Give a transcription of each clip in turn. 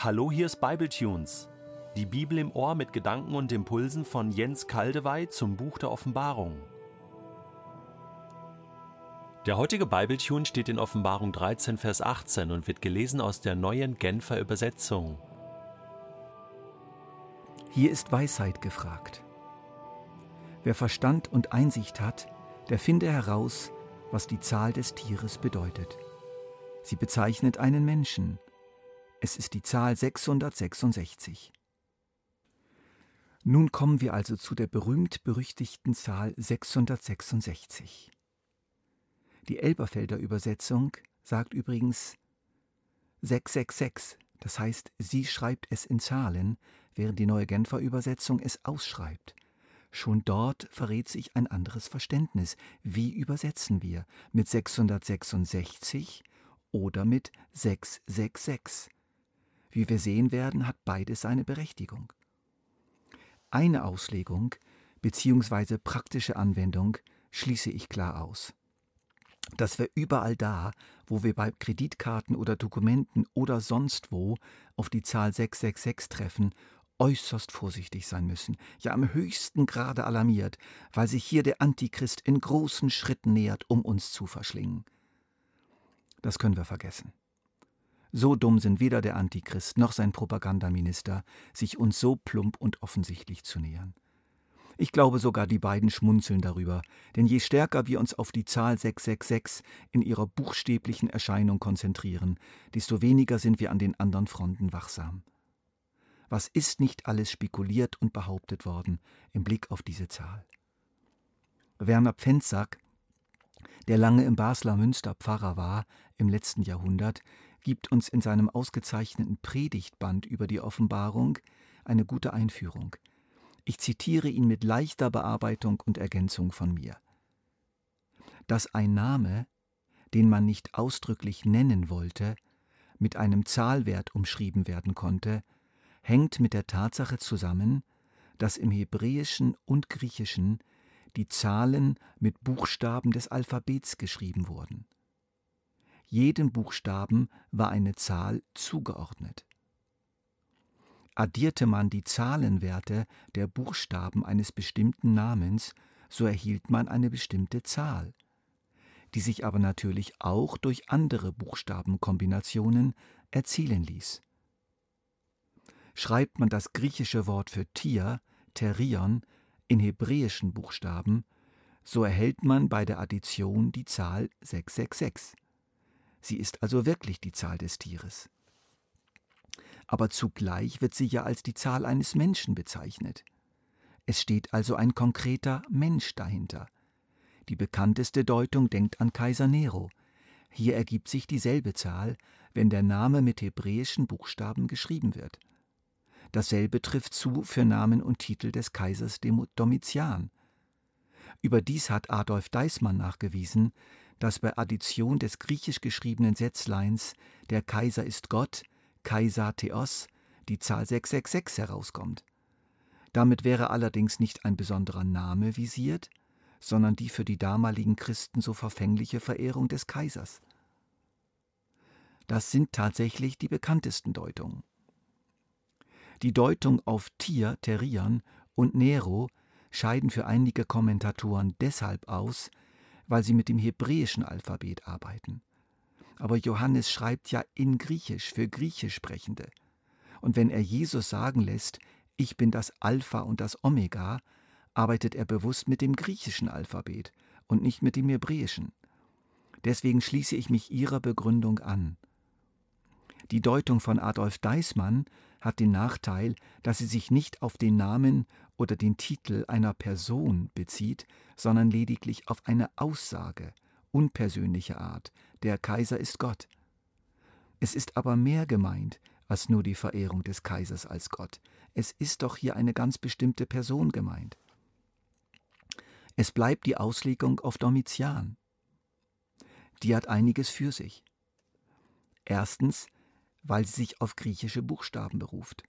Hallo, hier ist Bibletunes. Die Bibel im Ohr mit Gedanken und Impulsen von Jens Kaldewey zum Buch der Offenbarung. Der heutige Bibletune steht in Offenbarung 13, Vers 18 und wird gelesen aus der neuen Genfer Übersetzung. Hier ist Weisheit gefragt. Wer Verstand und Einsicht hat, der finde heraus, was die Zahl des Tieres bedeutet. Sie bezeichnet einen Menschen, es ist die Zahl 666. Nun kommen wir also zu der berühmt-berüchtigten Zahl 666. Die Elberfelder Übersetzung sagt übrigens 666, das heißt, sie schreibt es in Zahlen, während die neue Genfer Übersetzung es ausschreibt. Schon dort verrät sich ein anderes Verständnis. Wie übersetzen wir? Mit 666 oder mit 666? Wie wir sehen werden, hat beides seine Berechtigung. Eine Auslegung bzw. praktische Anwendung schließe ich klar aus. Dass wir überall da, wo wir bei Kreditkarten oder Dokumenten oder sonst wo auf die Zahl 666 treffen, äußerst vorsichtig sein müssen, ja am höchsten Grade alarmiert, weil sich hier der Antichrist in großen Schritten nähert, um uns zu verschlingen. Das können wir vergessen. So dumm sind weder der Antichrist noch sein Propagandaminister, sich uns so plump und offensichtlich zu nähern. Ich glaube sogar, die beiden schmunzeln darüber, denn je stärker wir uns auf die Zahl 666 in ihrer buchstäblichen Erscheinung konzentrieren, desto weniger sind wir an den anderen Fronten wachsam. Was ist nicht alles spekuliert und behauptet worden im Blick auf diese Zahl? Werner Pfenzack, der lange im Basler Münster Pfarrer war im letzten Jahrhundert, gibt uns in seinem ausgezeichneten Predigtband über die Offenbarung eine gute Einführung. Ich zitiere ihn mit leichter Bearbeitung und Ergänzung von mir. Dass ein Name, den man nicht ausdrücklich nennen wollte, mit einem Zahlwert umschrieben werden konnte, hängt mit der Tatsache zusammen, dass im Hebräischen und Griechischen die Zahlen mit Buchstaben des Alphabets geschrieben wurden. Jedem Buchstaben war eine Zahl zugeordnet. Addierte man die Zahlenwerte der Buchstaben eines bestimmten Namens, so erhielt man eine bestimmte Zahl, die sich aber natürlich auch durch andere Buchstabenkombinationen erzielen ließ. Schreibt man das griechische Wort für Tier, Terion, in hebräischen Buchstaben, so erhält man bei der Addition die Zahl 666. Sie ist also wirklich die Zahl des Tieres. Aber zugleich wird sie ja als die Zahl eines Menschen bezeichnet. Es steht also ein konkreter Mensch dahinter. Die bekannteste Deutung denkt an Kaiser Nero. Hier ergibt sich dieselbe Zahl, wenn der Name mit hebräischen Buchstaben geschrieben wird. Dasselbe trifft zu für Namen und Titel des Kaisers Domitian. Überdies hat Adolf Deismann nachgewiesen, dass bei Addition des griechisch geschriebenen Sätzleins der Kaiser ist Gott, Kaiser Theos, die Zahl 666 herauskommt. Damit wäre allerdings nicht ein besonderer Name visiert, sondern die für die damaligen Christen so verfängliche Verehrung des Kaisers. Das sind tatsächlich die bekanntesten Deutungen. Die Deutung auf Tier, Terion und Nero scheiden für einige Kommentatoren deshalb aus, weil sie mit dem hebräischen Alphabet arbeiten. Aber Johannes schreibt ja in Griechisch für Griechisch Sprechende. Und wenn er Jesus sagen lässt, ich bin das Alpha und das Omega, arbeitet er bewusst mit dem griechischen Alphabet und nicht mit dem hebräischen. Deswegen schließe ich mich ihrer Begründung an. Die Deutung von Adolf Deismann hat den Nachteil, dass sie sich nicht auf den Namen oder den Titel einer Person bezieht, sondern lediglich auf eine Aussage unpersönlicher Art, der Kaiser ist Gott. Es ist aber mehr gemeint als nur die Verehrung des Kaisers als Gott. Es ist doch hier eine ganz bestimmte Person gemeint. Es bleibt die Auslegung auf Domitian. Die hat einiges für sich. Erstens weil sie sich auf griechische Buchstaben beruft.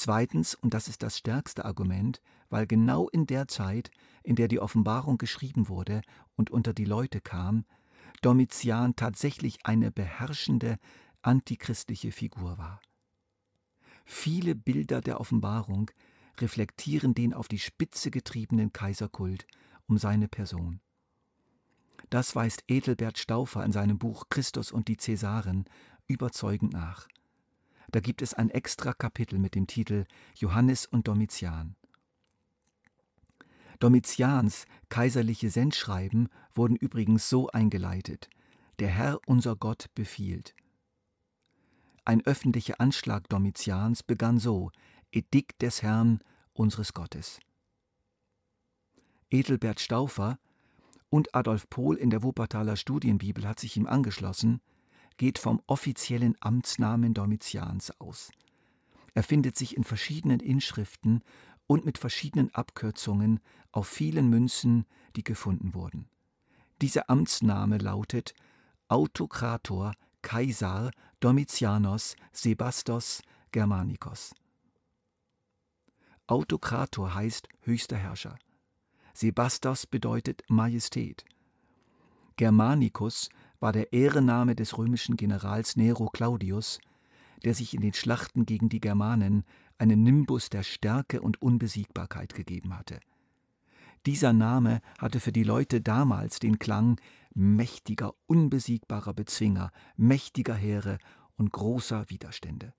Zweitens, und das ist das stärkste Argument, weil genau in der Zeit, in der die Offenbarung geschrieben wurde und unter die Leute kam, Domitian tatsächlich eine beherrschende antichristliche Figur war. Viele Bilder der Offenbarung reflektieren den auf die Spitze getriebenen Kaiserkult um seine Person. Das weist Edelbert Stauffer in seinem Buch Christus und die Cäsaren überzeugend nach. Da gibt es ein extra Kapitel mit dem Titel Johannes und Domitian. Domitians kaiserliche Sendschreiben wurden übrigens so eingeleitet: Der Herr unser Gott befiehlt. Ein öffentlicher Anschlag Domitians begann so: Edikt des Herrn unseres Gottes. Edelbert Stauffer und Adolf Pohl in der Wuppertaler Studienbibel hat sich ihm angeschlossen, geht vom offiziellen Amtsnamen Domitians aus. Er findet sich in verschiedenen Inschriften und mit verschiedenen Abkürzungen auf vielen Münzen, die gefunden wurden. Dieser Amtsname lautet Autokrator Kaisar Domitianos Sebastos Germanicos. Autokrator heißt höchster Herrscher. Sebastos bedeutet Majestät. Germanicus war der Ehrenname des römischen Generals Nero Claudius, der sich in den Schlachten gegen die Germanen einen Nimbus der Stärke und Unbesiegbarkeit gegeben hatte. Dieser Name hatte für die Leute damals den Klang mächtiger, unbesiegbarer Bezwinger, mächtiger Heere und großer Widerstände.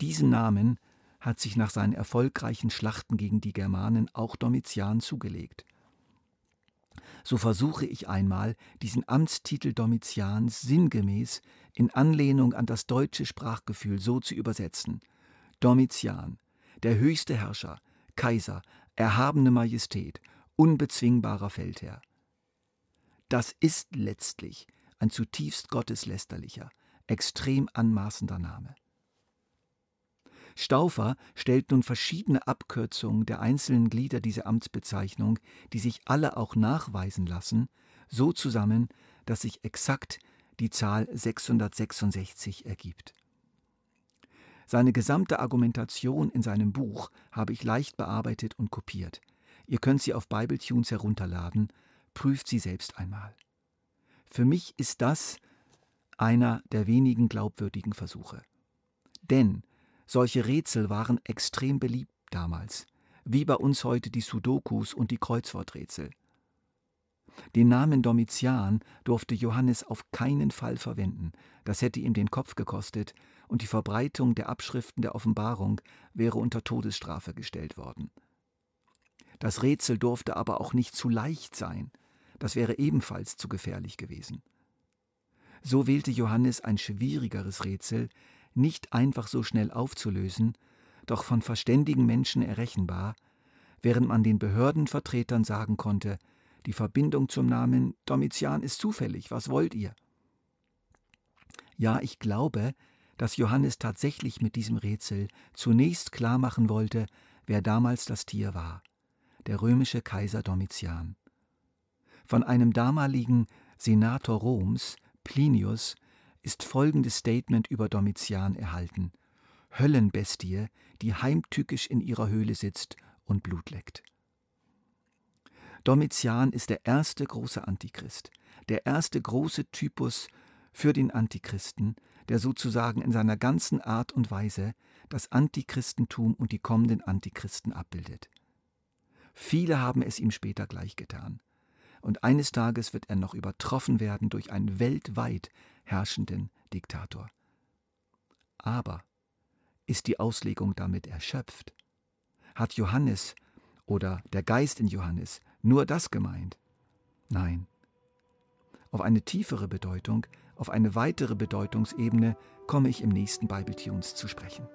Diesen Namen hat sich nach seinen erfolgreichen Schlachten gegen die Germanen auch Domitian zugelegt. So versuche ich einmal, diesen Amtstitel Domitians sinngemäß in Anlehnung an das deutsche Sprachgefühl so zu übersetzen. Domitian, der höchste Herrscher, Kaiser, erhabene Majestät, unbezwingbarer Feldherr. Das ist letztlich ein zutiefst gotteslästerlicher, extrem anmaßender Name. Stauffer stellt nun verschiedene Abkürzungen der einzelnen Glieder dieser Amtsbezeichnung, die sich alle auch nachweisen lassen, so zusammen, dass sich exakt die Zahl 666 ergibt. Seine gesamte Argumentation in seinem Buch habe ich leicht bearbeitet und kopiert. Ihr könnt sie auf BibleTunes herunterladen, prüft sie selbst einmal. Für mich ist das einer der wenigen glaubwürdigen Versuche. Denn solche Rätsel waren extrem beliebt damals, wie bei uns heute die Sudokus und die Kreuzworträtsel. Den Namen Domitian durfte Johannes auf keinen Fall verwenden, das hätte ihm den Kopf gekostet, und die Verbreitung der Abschriften der Offenbarung wäre unter Todesstrafe gestellt worden. Das Rätsel durfte aber auch nicht zu leicht sein, das wäre ebenfalls zu gefährlich gewesen. So wählte Johannes ein schwierigeres Rätsel, nicht einfach so schnell aufzulösen, doch von verständigen Menschen errechenbar, während man den Behördenvertretern sagen konnte, die Verbindung zum Namen Domitian ist zufällig, was wollt ihr? Ja, ich glaube, dass Johannes tatsächlich mit diesem Rätsel zunächst klar machen wollte, wer damals das Tier war, der römische Kaiser Domitian. Von einem damaligen Senator Roms, Plinius, ist folgendes Statement über Domitian erhalten: Höllenbestie, die heimtückisch in ihrer Höhle sitzt und Blut leckt. Domitian ist der erste große Antichrist, der erste große Typus für den Antichristen, der sozusagen in seiner ganzen Art und Weise das Antichristentum und die kommenden Antichristen abbildet. Viele haben es ihm später gleichgetan. Und eines Tages wird er noch übertroffen werden durch einen weltweit herrschenden Diktator. Aber ist die Auslegung damit erschöpft? Hat Johannes oder der Geist in Johannes nur das gemeint? Nein. Auf eine tiefere Bedeutung, auf eine weitere Bedeutungsebene komme ich im nächsten Bible Tunes zu sprechen.